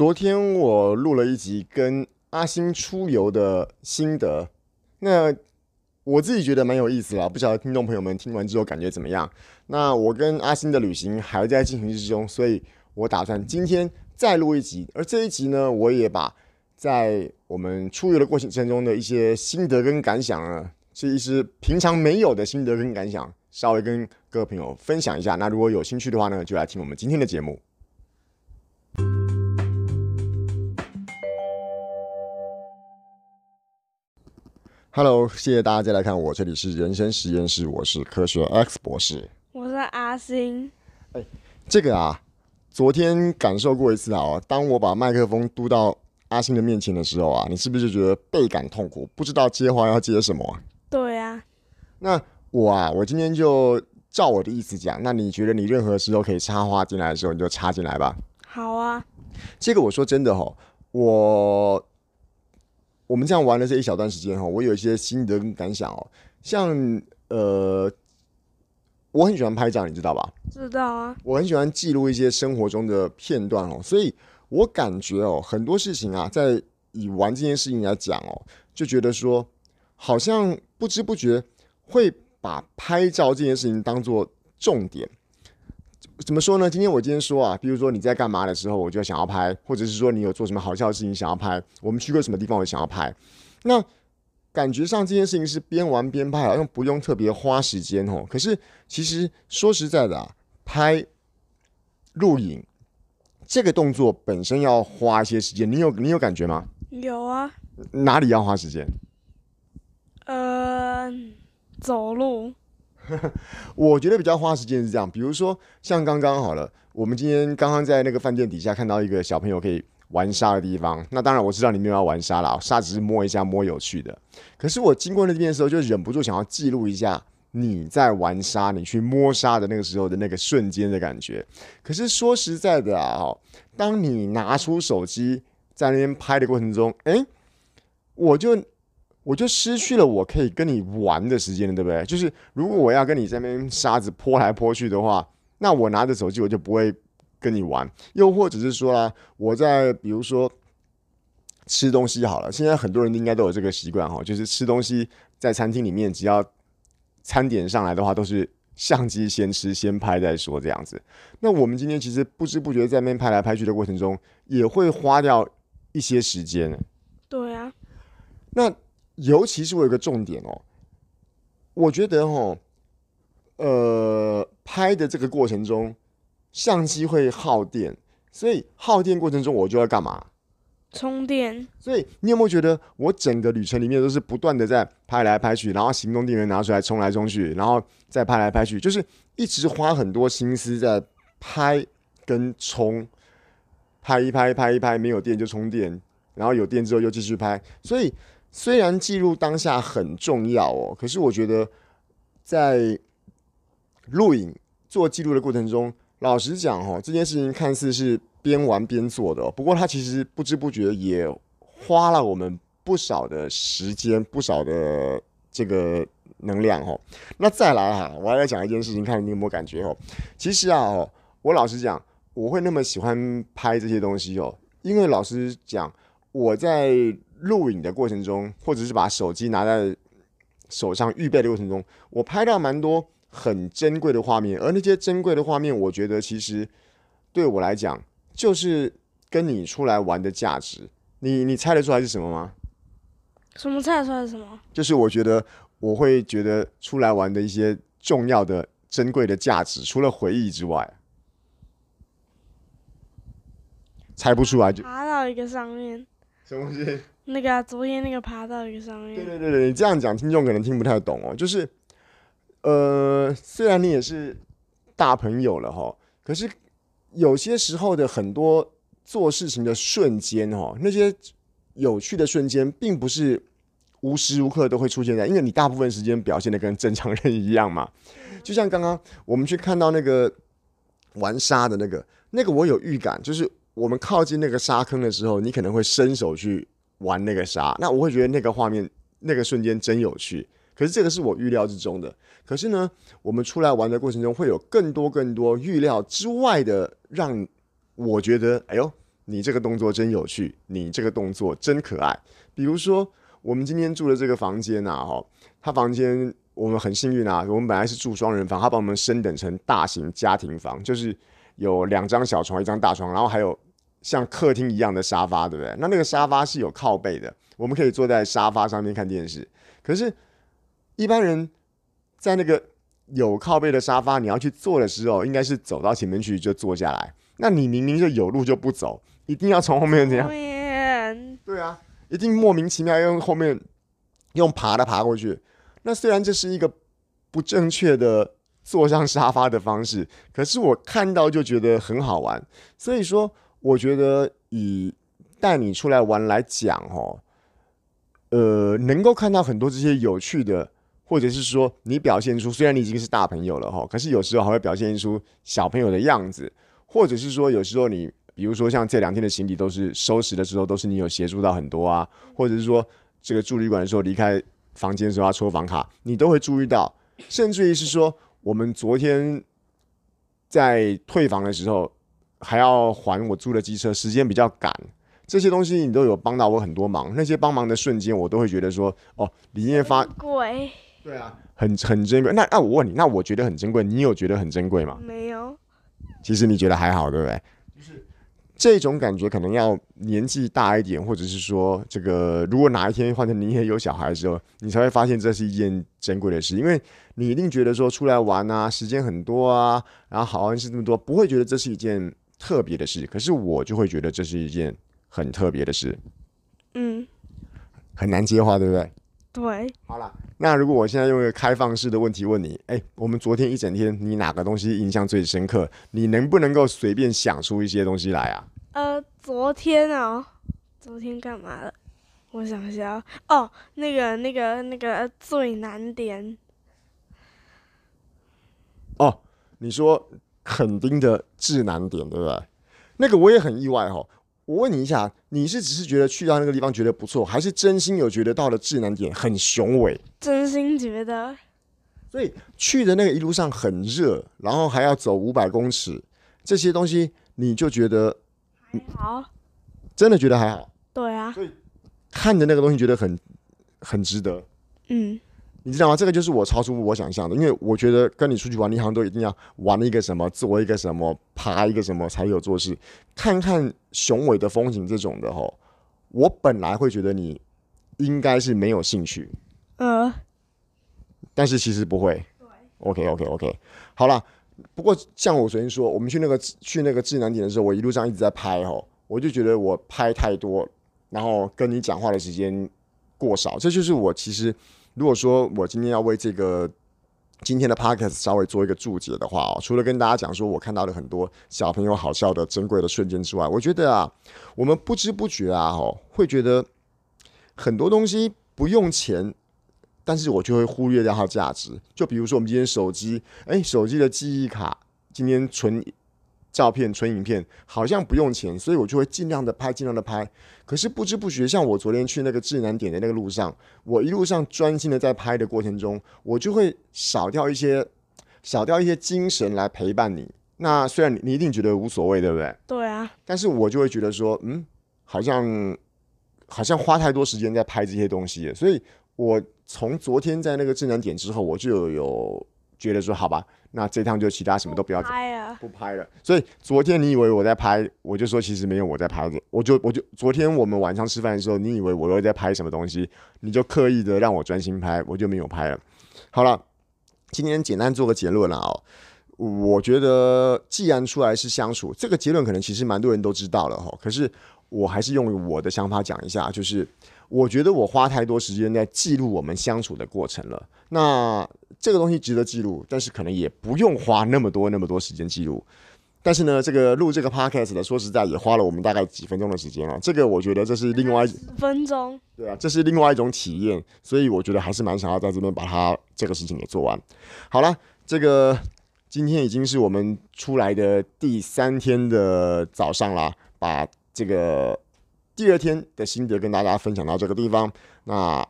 昨天我录了一集跟阿星出游的心得，那我自己觉得蛮有意思啦，不晓得听众朋友们听完之后感觉怎么样？那我跟阿星的旅行还在进行之中，所以我打算今天再录一集，而这一集呢，我也把在我们出游的过程中的一些心得跟感想呢，是一些平常没有的心得跟感想，稍微跟各位朋友分享一下。那如果有兴趣的话呢，就来听我们今天的节目。Hello，谢谢大家再来看我，这里是人生实验室，我是科学 X 博士，我是阿星。哎，这个啊，昨天感受过一次啊，当我把麦克风嘟到阿星的面前的时候啊，你是不是就觉得倍感痛苦，不知道接话要接什么啊？对啊。那我啊，我今天就照我的意思讲，那你觉得你任何时候可以插话进来的时候，你就插进来吧。好啊。这个我说真的哈，我。我们这样玩了这一小段时间哈，我有一些心得跟感想哦。像呃，我很喜欢拍照，你知道吧？知道啊。我很喜欢记录一些生活中的片段哦，所以我感觉哦，很多事情啊，在以玩这件事情来讲哦，就觉得说，好像不知不觉会把拍照这件事情当做重点。怎么说呢？今天我今天说啊，比如说你在干嘛的时候，我就想要拍，或者是说你有做什么好笑的事情想要拍，我们去过什么地方，我想要拍。那感觉上这件事情是边玩边拍，好像不用特别花时间哦。可是其实说实在的啊，拍录影这个动作本身要花一些时间，你有你有感觉吗？有啊。哪里要花时间？呃，走路。我觉得比较花时间是这样，比如说像刚刚好了，我们今天刚刚在那个饭店底下看到一个小朋友可以玩沙的地方。那当然我知道你没有要玩沙了，沙只是摸一下摸有趣的。可是我经过那边的时候，就忍不住想要记录一下你在玩沙、你去摸沙的那个时候的那个瞬间的感觉。可是说实在的啊，当你拿出手机在那边拍的过程中，诶，我就。我就失去了我可以跟你玩的时间了，对不对？就是如果我要跟你在那边沙子泼来泼去的话，那我拿着手机我就不会跟你玩。又或者是说啊，我在比如说吃东西好了，现在很多人应该都有这个习惯哈，就是吃东西在餐厅里面，只要餐点上来的话，都是相机先吃先拍再说这样子。那我们今天其实不知不觉在那边拍来拍去的过程中，也会花掉一些时间。对啊，那。尤其是我有个重点哦，我觉得哦，呃，拍的这个过程中，相机会耗电，所以耗电过程中我就要干嘛？充电。所以你有没有觉得我整个旅程里面都是不断的在拍来拍去，然后行动电源拿出来充来充去，然后再拍来拍去，就是一直花很多心思在拍跟充，拍一拍拍一拍没有电就充电，然后有电之后又继续拍，所以。虽然记录当下很重要哦，可是我觉得在录影做记录的过程中，老实讲哦，这件事情看似是边玩边做的，不过它其实不知不觉也花了我们不少的时间，不少的这个能量哦。那再来哈，我还要讲一件事情，看你有没有感觉哦。其实啊哦，我老实讲，我会那么喜欢拍这些东西哦，因为老实讲，我在。录影的过程中，或者是把手机拿在手上预备的过程中，我拍到蛮多很珍贵的画面，而那些珍贵的画面，我觉得其实对我来讲，就是跟你出来玩的价值。你你猜得出来是什么吗？什么猜得出来是什么？就是我觉得我会觉得出来玩的一些重要的、珍贵的价值，除了回忆之外，猜不出来就爬到一个上面，什么东西？那个、啊、昨天那个爬到一个上面，对对对对，你这样讲听众可能听不太懂哦。就是，呃，虽然你也是大朋友了哈，可是有些时候的很多做事情的瞬间哈，那些有趣的瞬间，并不是无时无刻都会出现在，因为你大部分时间表现的跟正常人一样嘛。就像刚刚我们去看到那个玩沙的那个，那个我有预感，就是我们靠近那个沙坑的时候，你可能会伸手去。玩那个沙，那我会觉得那个画面、那个瞬间真有趣。可是这个是我预料之中的。可是呢，我们出来玩的过程中，会有更多更多预料之外的，让我觉得，哎呦，你这个动作真有趣，你这个动作真可爱。比如说，我们今天住的这个房间啊，哦，他房间我们很幸运啊，我们本来是住双人房，他把我们升等成大型家庭房，就是有两张小床，一张大床，然后还有像客厅一样的沙发，对不对？那那个沙发是有靠背的，我们可以坐在沙发上面看电视。可是，一般人在那个有靠背的沙发，你要去坐的时候，应该是走到前面去就坐下来。那你明明就有路就不走，一定要从后面这样？对啊。一定莫名其妙用后面用爬的爬过去，那虽然这是一个不正确的坐上沙发的方式，可是我看到就觉得很好玩。所以说，我觉得以带你出来玩来讲，哦，呃，能够看到很多这些有趣的，或者是说你表现出，虽然你已经是大朋友了哈，可是有时候还会表现出小朋友的样子，或者是说有时候你。比如说，像这两天的行李都是收拾的时候，都是你有协助到很多啊，或者是说这个住旅馆的时候离开房间的时候要抽房卡，你都会注意到，甚至于是说我们昨天在退房的时候还要还我租的机车，时间比较赶，这些东西你都有帮到我很多忙。那些帮忙的瞬间，我都会觉得说，哦，里面发贵，对啊，很很珍贵。那那我问你，那我觉得很珍贵，你有觉得很珍贵吗？没有。其实你觉得还好，对不对？就是这种感觉可能要年纪大一点，或者是说，这个如果哪一天换成你也有小孩的时候，你才会发现这是一件珍贵的事，因为你一定觉得说出来玩啊，时间很多啊，然后好玩是这么多，不会觉得这是一件特别的事。可是我就会觉得这是一件很特别的事。嗯，很难接话，对不对？对。好了，那如果我现在用一个开放式的问题问你，哎，我们昨天一整天你哪个东西印象最深刻？你能不能够随便想出一些东西来啊？呃，昨天哦，昨天干嘛了？我想一下哦，那个、那个、那个最难点。哦，你说垦丁的智难点对不对？那个我也很意外哈、哦。我问你一下，你是只是觉得去到那个地方觉得不错，还是真心有觉得到了智难点很雄伟？真心觉得。所以去的那个一路上很热，然后还要走五百公尺，这些东西你就觉得。好，真的觉得还好。对啊，所以看着那个东西觉得很很值得。嗯，你知道吗？这个就是我超出我想象的，因为我觉得跟你出去玩，你好像都一定要玩一个什么，做一个什么，爬一个什么才有做事。看看雄伟的风景这种的吼，我本来会觉得你应该是没有兴趣。呃，但是其实不会。对，OK OK OK，好了。不过，像我昨天说，我们去那个去那个智能点的时候，我一路上一直在拍吼，我就觉得我拍太多，然后跟你讲话的时间过少。这就是我其实，如果说我今天要为这个今天的 podcast 稍微做一个注解的话哦，除了跟大家讲说我看到了很多小朋友好笑的珍贵的瞬间之外，我觉得啊，我们不知不觉啊，哦，会觉得很多东西不用钱。但是我就会忽略掉它价值，就比如说我们今天手机，哎，手机的记忆卡，今天存照片、存影片，好像不用钱，所以我就会尽量的拍，尽量的拍。可是不知不觉，像我昨天去那个智南点的那个路上，我一路上专心的在拍的过程中，我就会少掉一些，少掉一些精神来陪伴你。那虽然你你一定觉得无所谓，对不对？对啊。但是我就会觉得说，嗯，好像好像花太多时间在拍这些东西，所以。我从昨天在那个智能点之后，我就有觉得说，好吧，那这趟就其他什么都不要拍了，不拍了。所以昨天你以为我在拍，我就说其实没有我在拍的。我就我就昨天我们晚上吃饭的时候，你以为我又在拍什么东西，你就刻意的让我专心拍，我就没有拍了。好了，今天简单做个结论了哦。我觉得既然出来是相处，这个结论可能其实蛮多人都知道了哈。可是我还是用我的想法讲一下，就是。我觉得我花太多时间在记录我们相处的过程了。那这个东西值得记录，但是可能也不用花那么多那么多时间记录。但是呢，这个录这个 podcast 的，说实在也花了我们大概几分钟的时间啊。这个我觉得这是另外一分钟，对啊，这是另外一种体验。所以我觉得还是蛮想要在这边把它这个事情给做完。好了，这个今天已经是我们出来的第三天的早上啦，把这个。第二天的心得跟大家分享到这个地方。那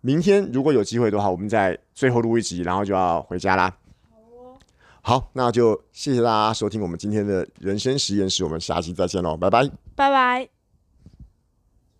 明天如果有机会的话，我们再最后录一集，然后就要回家啦。好那就谢谢大家收听我们今天的人生实验室，我们下期再见喽，拜拜，拜拜。